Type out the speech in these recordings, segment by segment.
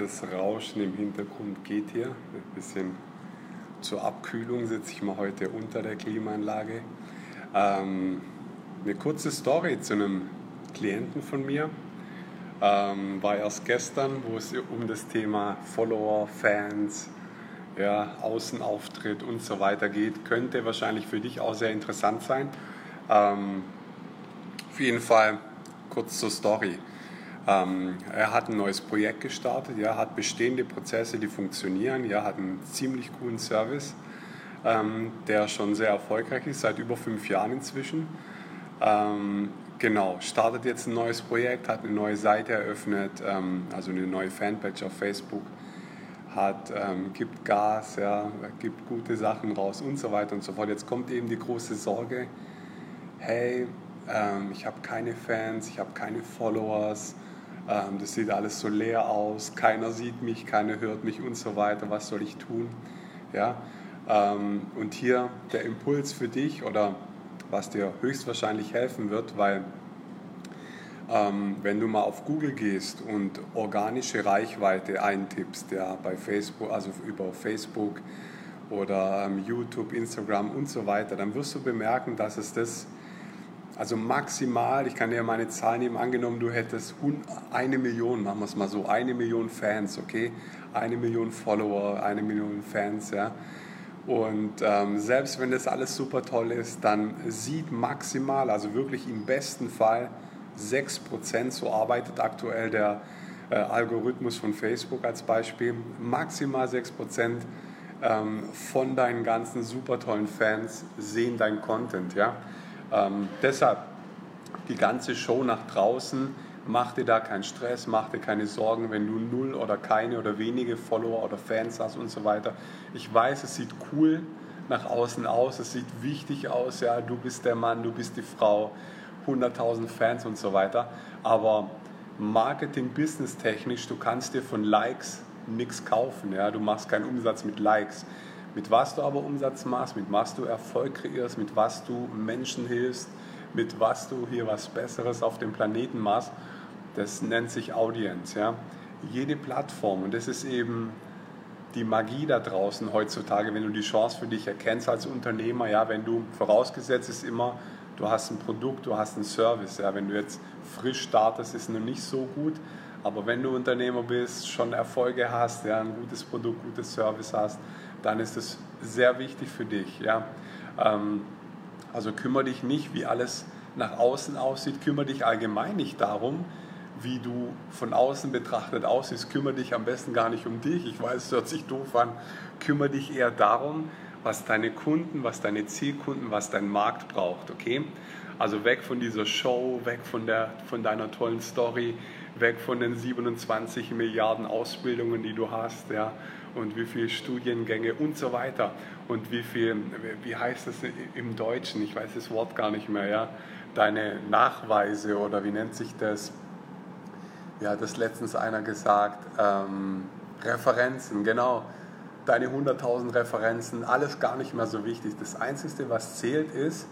das Rauschen im Hintergrund geht hier. Ein bisschen zur Abkühlung sitze ich mal heute unter der Klimaanlage. Ähm, eine kurze Story zu einem Klienten von mir. Ähm, war erst gestern, wo es um das Thema Follower, Fans, ja, Außenauftritt und so weiter geht. Könnte wahrscheinlich für dich auch sehr interessant sein. Ähm, auf jeden Fall kurz zur Story. Ähm, er hat ein neues Projekt gestartet, ja, hat bestehende Prozesse, die funktionieren, ja, hat einen ziemlich coolen Service, ähm, der schon sehr erfolgreich ist, seit über fünf Jahren inzwischen. Ähm, genau, startet jetzt ein neues Projekt, hat eine neue Seite eröffnet, ähm, also eine neue Fanpage auf Facebook, hat, ähm, gibt Gas, ja, gibt gute Sachen raus und so weiter und so fort. Jetzt kommt eben die große Sorge, hey, ähm, ich habe keine Fans, ich habe keine Followers, das sieht alles so leer aus, keiner sieht mich, keiner hört mich und so weiter, was soll ich tun? Ja? Ähm, und hier der Impuls für dich oder was dir höchstwahrscheinlich helfen wird, weil ähm, wenn du mal auf Google gehst und organische Reichweite eintippst, ja, bei Facebook, also über Facebook oder ähm, YouTube, Instagram und so weiter, dann wirst du bemerken, dass es das also maximal, ich kann dir meine Zahlen nehmen, angenommen, du hättest eine Million, machen wir es mal so, eine Million Fans, okay? Eine Million Follower, eine Million Fans, ja. Und ähm, selbst wenn das alles super toll ist, dann sieht maximal, also wirklich im besten Fall 6%, so arbeitet aktuell der äh, Algorithmus von Facebook als Beispiel, maximal 6% ähm, von deinen ganzen super tollen Fans sehen dein Content, ja. Ähm, deshalb die ganze Show nach draußen, mach dir da keinen Stress, mach dir keine Sorgen, wenn du null oder keine oder wenige Follower oder Fans hast und so weiter. Ich weiß, es sieht cool nach außen aus, es sieht wichtig aus, ja, du bist der Mann, du bist die Frau, 100.000 Fans und so weiter, aber Marketing, Business technisch, du kannst dir von Likes nichts kaufen, ja, du machst keinen Umsatz mit Likes. Mit was du aber Umsatz machst, mit was du Erfolg kreierst, mit was du Menschen hilfst, mit was du hier was Besseres auf dem Planeten machst, das nennt sich Audience. Ja? Jede Plattform, und das ist eben die Magie da draußen heutzutage, wenn du die Chance für dich erkennst als Unternehmer, ja, wenn du, vorausgesetzt ist immer, du hast ein Produkt, du hast einen Service, ja, wenn du jetzt frisch startest, ist noch nicht so gut, aber wenn du Unternehmer bist, schon Erfolge hast, ja, ein gutes Produkt, gutes Service hast, dann ist es sehr wichtig für dich. Ja? Ähm, also kümmere dich nicht, wie alles nach außen aussieht, kümmere dich allgemein nicht darum, wie du von außen betrachtet aussiehst, kümmere dich am besten gar nicht um dich. Ich weiß, es hört sich doof an. Kümmere dich eher darum, was deine Kunden, was deine Zielkunden, was dein Markt braucht, okay? Also weg von dieser Show, weg von, der, von deiner tollen Story, weg von den 27 Milliarden Ausbildungen, die du hast, ja, und wie viele Studiengänge und so weiter. Und wie viel, wie heißt das im Deutschen, ich weiß das Wort gar nicht mehr, ja, deine Nachweise oder wie nennt sich das, hat das letztens einer gesagt, ähm, Referenzen, genau, deine 100.000 Referenzen, alles gar nicht mehr so wichtig. Das Einzige, was zählt, ist,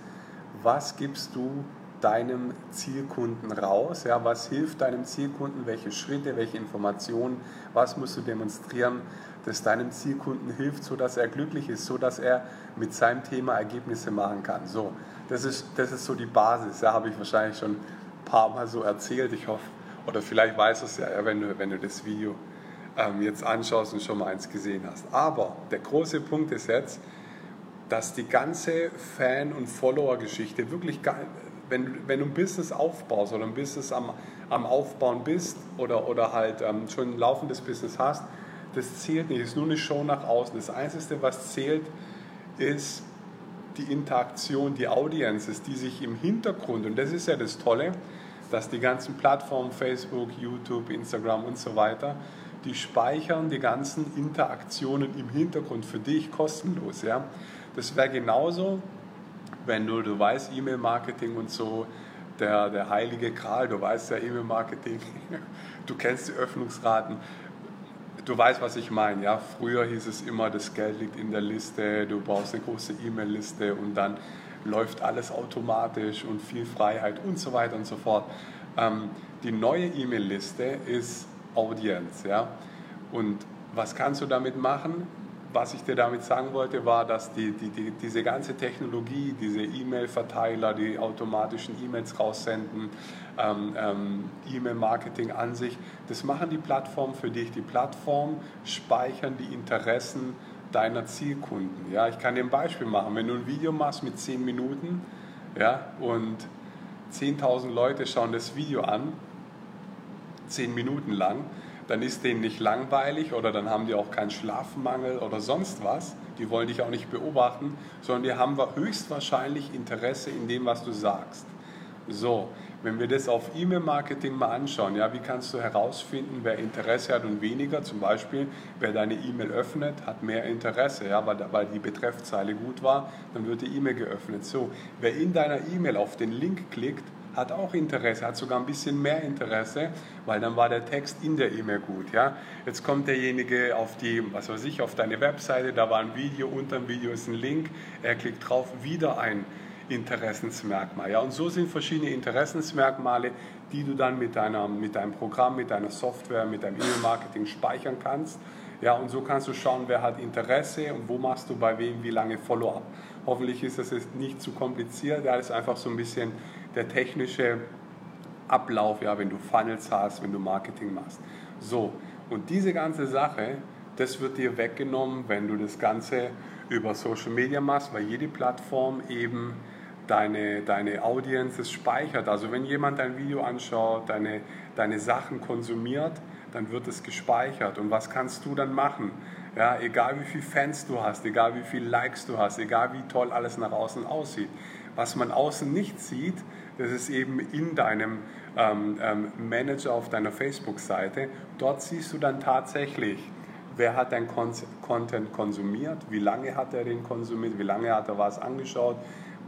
was gibst du deinem Zielkunden raus? Ja, was hilft deinem Zielkunden? Welche Schritte, welche Informationen? Was musst du demonstrieren, das deinem Zielkunden hilft, sodass er glücklich ist, sodass er mit seinem Thema Ergebnisse machen kann? So, das ist, das ist so die Basis. Ja, habe ich wahrscheinlich schon ein paar Mal so erzählt. Ich hoffe, oder vielleicht weißt du es ja, wenn, du, wenn du das Video ähm, jetzt anschaust und schon mal eins gesehen hast. Aber der große Punkt ist jetzt, dass die ganze Fan- und Follower-Geschichte wirklich wenn, wenn du ein Business aufbaust oder ein Business am, am Aufbauen bist oder, oder halt ähm, schon ein laufendes Business hast, das zählt nicht, das ist nur eine Show nach außen. Das Einzige, was zählt, ist die Interaktion, die Audiences, die sich im Hintergrund, und das ist ja das Tolle, dass die ganzen Plattformen, Facebook, YouTube, Instagram und so weiter, die speichern die ganzen Interaktionen im Hintergrund für dich kostenlos. Ja? Das wäre genauso, wenn du, du weißt, E-Mail-Marketing und so, der, der heilige Kral, du weißt ja E-Mail-Marketing, du kennst die Öffnungsraten, du weißt, was ich meine. Ja? Früher hieß es immer, das Geld liegt in der Liste, du brauchst eine große E-Mail-Liste und dann läuft alles automatisch und viel Freiheit und so weiter und so fort. Ähm, die neue E-Mail-Liste ist Audience. Ja? Und was kannst du damit machen? Was ich dir damit sagen wollte, war, dass die, die, die, diese ganze Technologie, diese E-Mail-Verteiler, die automatischen E-Mails raussenden, ähm, ähm, E-Mail-Marketing an sich, das machen die Plattformen für dich. Die Plattformen speichern die Interessen deiner Zielkunden. Ja, ich kann dir ein Beispiel machen. Wenn du ein Video machst mit 10 Minuten ja, und 10.000 Leute schauen das Video an, 10 Minuten lang, dann ist denen nicht langweilig oder dann haben die auch keinen Schlafmangel oder sonst was. Die wollen dich auch nicht beobachten, sondern die haben höchstwahrscheinlich Interesse in dem, was du sagst. So, wenn wir das auf E-Mail-Marketing mal anschauen, ja, wie kannst du herausfinden, wer Interesse hat und weniger? Zum Beispiel, wer deine E-Mail öffnet, hat mehr Interesse, ja, weil, weil die Betreffzeile gut war, dann wird die E-Mail geöffnet. So, wer in deiner E-Mail auf den Link klickt, hat auch Interesse, hat sogar ein bisschen mehr Interesse, weil dann war der Text in der E-Mail gut. Ja? Jetzt kommt derjenige auf die, was weiß ich, auf deine Webseite, da war ein Video, unter dem Video ist ein Link, er klickt drauf, wieder ein Interessensmerkmal. Ja? Und so sind verschiedene Interessensmerkmale, die du dann mit, deiner, mit deinem Programm, mit deiner Software, mit deinem E-Mail-Marketing speichern kannst. Ja, und so kannst du schauen, wer hat Interesse und wo machst du bei wem wie lange Follow-up. Hoffentlich ist das jetzt nicht zu kompliziert, da ist einfach so ein bisschen der technische Ablauf, ja, wenn du Funnels hast, wenn du Marketing machst. So, und diese ganze Sache, das wird dir weggenommen, wenn du das Ganze über Social Media machst, weil jede Plattform eben deine, deine Audiences speichert. Also wenn jemand dein Video anschaut, deine, deine Sachen konsumiert, dann wird es gespeichert. Und was kannst du dann machen? Ja, egal wie viele Fans du hast, egal wie viele Likes du hast, egal wie toll alles nach außen aussieht. Was man außen nicht sieht, das ist eben in deinem ähm, ähm, Manager auf deiner Facebook-Seite. Dort siehst du dann tatsächlich, wer hat dein Kon Content konsumiert, wie lange hat er den konsumiert, wie lange hat er was angeschaut,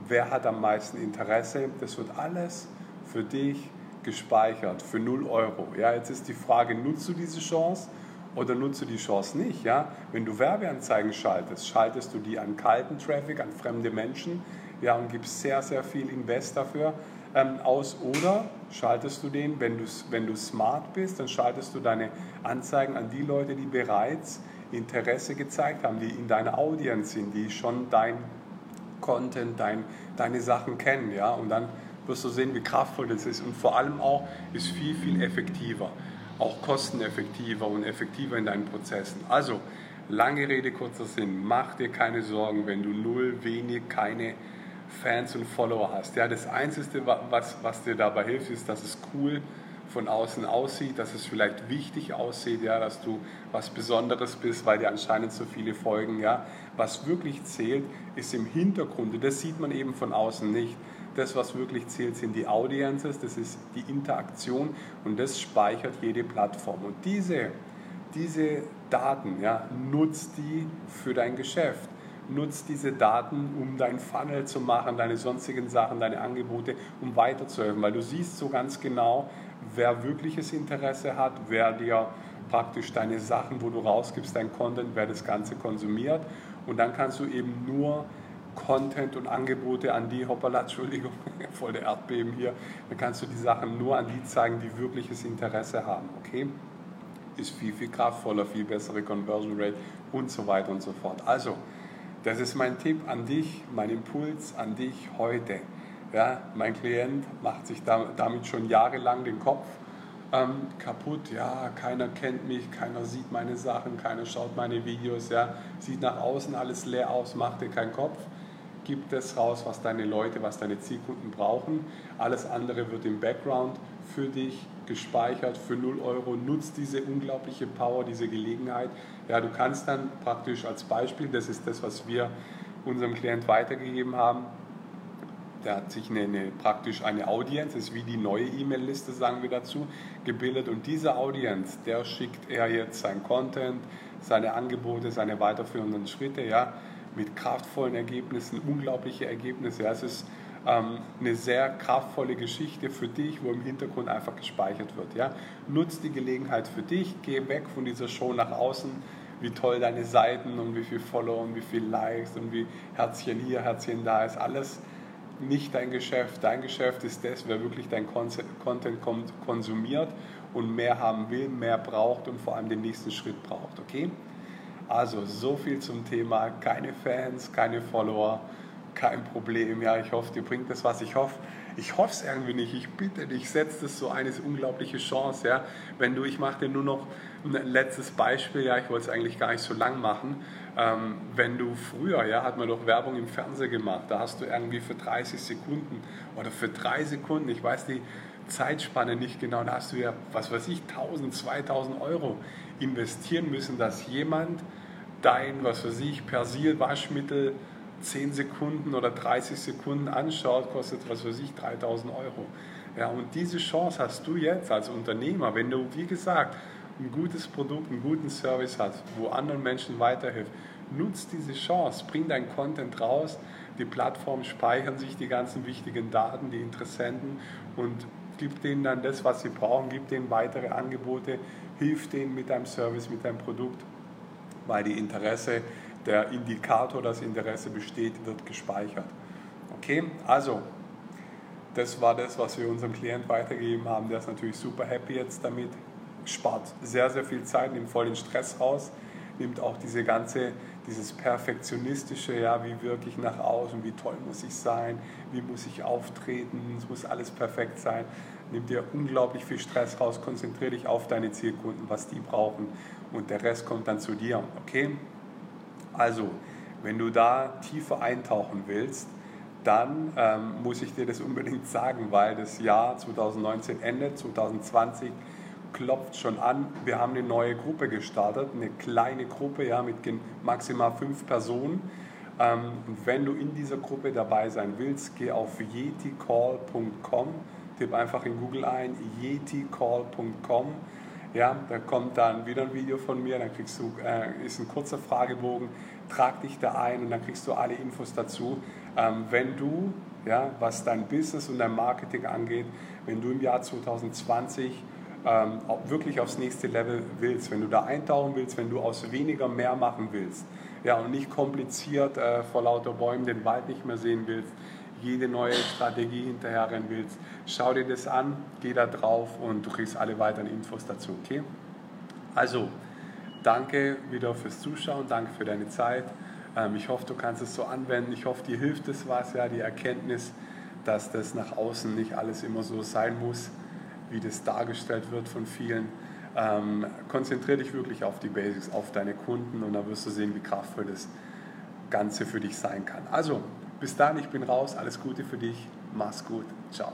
wer hat am meisten Interesse. Das wird alles für dich gespeichert für 0 Euro. Ja, jetzt ist die Frage, nutzt du diese Chance oder nutzt du die Chance nicht? Ja? Wenn du Werbeanzeigen schaltest, schaltest du die an kalten Traffic, an fremde Menschen ja, und gibst sehr, sehr viel Invest dafür ähm, aus oder schaltest du den, wenn du, wenn du smart bist, dann schaltest du deine Anzeigen an die Leute, die bereits Interesse gezeigt haben, die in deiner Audience sind, die schon dein Content, dein, deine Sachen kennen. Ja? Und dann wirst du sehen, wie kraftvoll das ist. Und vor allem auch ist viel, viel effektiver. Auch kosteneffektiver und effektiver in deinen Prozessen. Also, lange Rede, kurzer Sinn. Mach dir keine Sorgen, wenn du null, wenig, keine Fans und Follower hast. Ja, das Einzige, was, was dir dabei hilft, ist, dass es cool von außen aussieht, dass es vielleicht wichtig aussieht, ja, dass du was Besonderes bist, weil dir anscheinend so viele folgen. Ja. Was wirklich zählt, ist im Hintergrund. Das sieht man eben von außen nicht. Das, was wirklich zählt, sind die Audiences, das ist die Interaktion und das speichert jede Plattform. Und diese, diese Daten, ja, nutzt die für dein Geschäft nutzt diese Daten, um dein Funnel zu machen, deine sonstigen Sachen, deine Angebote, um weiterzuhelfen, weil du siehst so ganz genau, wer wirkliches Interesse hat, wer dir praktisch deine Sachen, wo du rausgibst, dein Content, wer das Ganze konsumiert und dann kannst du eben nur Content und Angebote an die, hoppala, Entschuldigung, voll der Erdbeben hier, dann kannst du die Sachen nur an die zeigen, die wirkliches Interesse haben, okay? Ist viel, viel kraftvoller, viel bessere Conversion Rate und so weiter und so fort. Also, das ist mein Tipp an dich, mein Impuls an dich heute. Ja, mein Klient macht sich damit schon jahrelang den Kopf ähm, kaputt. Ja, keiner kennt mich, keiner sieht meine Sachen, keiner schaut meine Videos. Ja, sieht nach außen alles leer aus, macht dir keinen Kopf. Gib das raus, was deine Leute, was deine Zielkunden brauchen. Alles andere wird im Background für dich gespeichert für 0 Euro. Nutzt diese unglaubliche Power, diese Gelegenheit. Ja, du kannst dann praktisch als Beispiel, das ist das, was wir unserem Klient weitergegeben haben, der hat sich eine, eine, praktisch eine Audience, das ist wie die neue E-Mail-Liste, sagen wir dazu, gebildet. Und diese Audience, der schickt er jetzt sein Content, seine Angebote, seine weiterführenden Schritte, ja, mit kraftvollen Ergebnissen, unglaubliche Ergebnisse. Es ist ähm, eine sehr kraftvolle Geschichte für dich, wo im Hintergrund einfach gespeichert wird. Ja? Nutz die Gelegenheit für dich, geh weg von dieser Show nach außen, wie toll deine Seiten und wie viel Follower und wie viel Likes und wie Herzchen hier, Herzchen da ist. Alles nicht dein Geschäft. Dein Geschäft ist das, wer wirklich dein Content konsumiert und mehr haben will, mehr braucht und vor allem den nächsten Schritt braucht. Okay? Also so viel zum Thema keine Fans, keine Follower, kein Problem. Ja, ich hoffe, dir bringt das was. Ich hoffe, ich hoffe es irgendwie nicht. Ich bitte dich, setz das so eine unglaubliche Chance. Ja, wenn du, ich mache dir nur noch ein letztes Beispiel. Ja, ich wollte es eigentlich gar nicht so lang machen. Ähm, wenn du früher, ja, hat man doch Werbung im Fernsehen gemacht. Da hast du irgendwie für 30 Sekunden oder für drei Sekunden, ich weiß die Zeitspanne nicht genau, da hast du ja, was weiß ich, 1000, 2000 Euro investieren müssen, dass jemand dein, was weiß ich, Persil, Waschmittel 10 Sekunden oder 30 Sekunden anschaut, kostet, was weiß ich, 3000 Euro. Ja, und diese Chance hast du jetzt als Unternehmer, wenn du, wie gesagt, ein gutes Produkt, einen guten Service hast, wo anderen Menschen weiterhilft. Nutz diese Chance, bring dein Content raus, die Plattformen speichern sich die ganzen wichtigen Daten, die Interessenten und gib denen dann das, was sie brauchen, gib denen weitere Angebote, hilf denen mit deinem Service, mit deinem Produkt weil die Interesse, der Indikator, dass Interesse besteht, wird gespeichert. Okay, also das war das, was wir unserem Klient weitergegeben haben. Der ist natürlich super happy jetzt damit, spart sehr, sehr viel Zeit, nimmt voll den Stress raus, nimmt auch diese ganze, dieses perfektionistische, ja, wie wirke ich nach außen, wie toll muss ich sein, wie muss ich auftreten, es muss alles perfekt sein, nimmt dir unglaublich viel Stress raus, konzentriere dich auf deine Zielkunden, was die brauchen und der Rest kommt dann zu dir, okay? Also, wenn du da tiefer eintauchen willst, dann ähm, muss ich dir das unbedingt sagen, weil das Jahr 2019 endet, 2020 klopft schon an. Wir haben eine neue Gruppe gestartet, eine kleine Gruppe ja, mit maximal fünf Personen. Ähm, und wenn du in dieser Gruppe dabei sein willst, geh auf yeticall.com, tipp einfach in Google ein, yeticall.com. Ja, da kommt dann wieder ein Video von mir, dann kriegst du, äh, ist ein kurzer Fragebogen, trag dich da ein und dann kriegst du alle Infos dazu. Ähm, wenn du, ja, was dein Business und dein Marketing angeht, wenn du im Jahr 2020 ähm, wirklich aufs nächste Level willst, wenn du da eintauchen willst, wenn du aus weniger mehr machen willst, ja, und nicht kompliziert äh, vor lauter Bäumen den Wald nicht mehr sehen willst, jede neue Strategie hinterherrennen willst, schau dir das an, geh da drauf und du kriegst alle weiteren Infos dazu, okay? Also, danke wieder fürs Zuschauen, danke für deine Zeit. Ähm, ich hoffe, du kannst es so anwenden. Ich hoffe, dir hilft es was, ja, die Erkenntnis, dass das nach außen nicht alles immer so sein muss, wie das dargestellt wird von vielen. Ähm, konzentriere dich wirklich auf die Basics, auf deine Kunden und dann wirst du sehen, wie kraftvoll das Ganze für dich sein kann. Also, bis dann, ich bin raus. Alles Gute für dich. Mach's gut. Ciao.